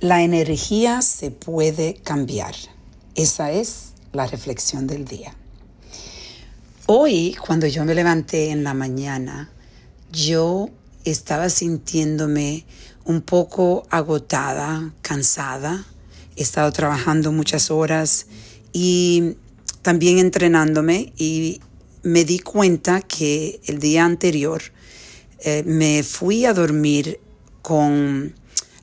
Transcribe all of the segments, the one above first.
La energía se puede cambiar. Esa es la reflexión del día. Hoy, cuando yo me levanté en la mañana, yo estaba sintiéndome un poco agotada, cansada. He estado trabajando muchas horas y también entrenándome y me di cuenta que el día anterior eh, me fui a dormir con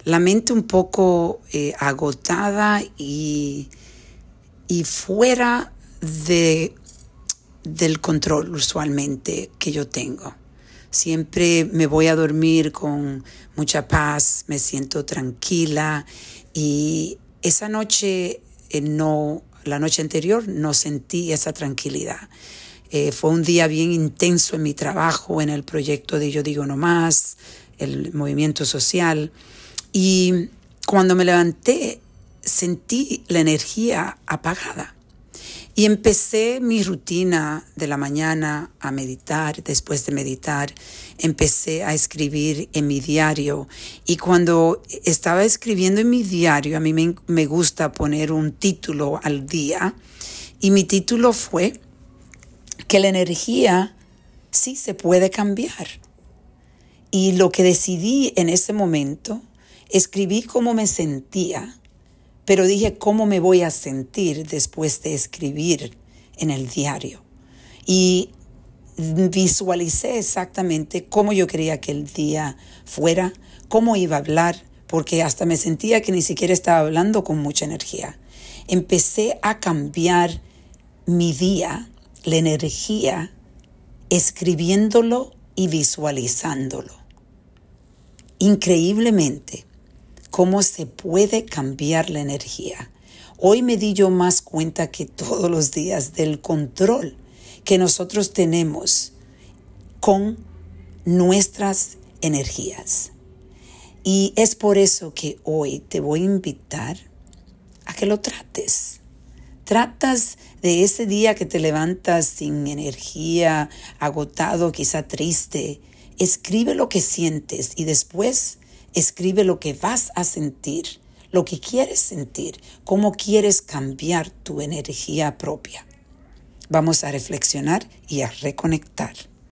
la mente un poco eh, agotada y, y fuera de, del control usualmente que yo tengo. Siempre me voy a dormir con mucha paz, me siento tranquila y esa noche eh, no, la noche anterior no sentí esa tranquilidad. Eh, fue un día bien intenso en mi trabajo, en el proyecto de Yo Digo No Más, el movimiento social. Y cuando me levanté, sentí la energía apagada. Y empecé mi rutina de la mañana a meditar. Después de meditar, empecé a escribir en mi diario. Y cuando estaba escribiendo en mi diario, a mí me, me gusta poner un título al día. Y mi título fue que la energía sí se puede cambiar. Y lo que decidí en ese momento Escribí cómo me sentía, pero dije cómo me voy a sentir después de escribir en el diario. Y visualicé exactamente cómo yo quería que el día fuera, cómo iba a hablar, porque hasta me sentía que ni siquiera estaba hablando con mucha energía. Empecé a cambiar mi día, la energía, escribiéndolo y visualizándolo. Increíblemente, cómo se puede cambiar la energía. Hoy me di yo más cuenta que todos los días del control que nosotros tenemos con nuestras energías. Y es por eso que hoy te voy a invitar a que lo trates. Tratas de ese día que te levantas sin energía, agotado, quizá triste. Escribe lo que sientes y después Escribe lo que vas a sentir, lo que quieres sentir, cómo quieres cambiar tu energía propia. Vamos a reflexionar y a reconectar.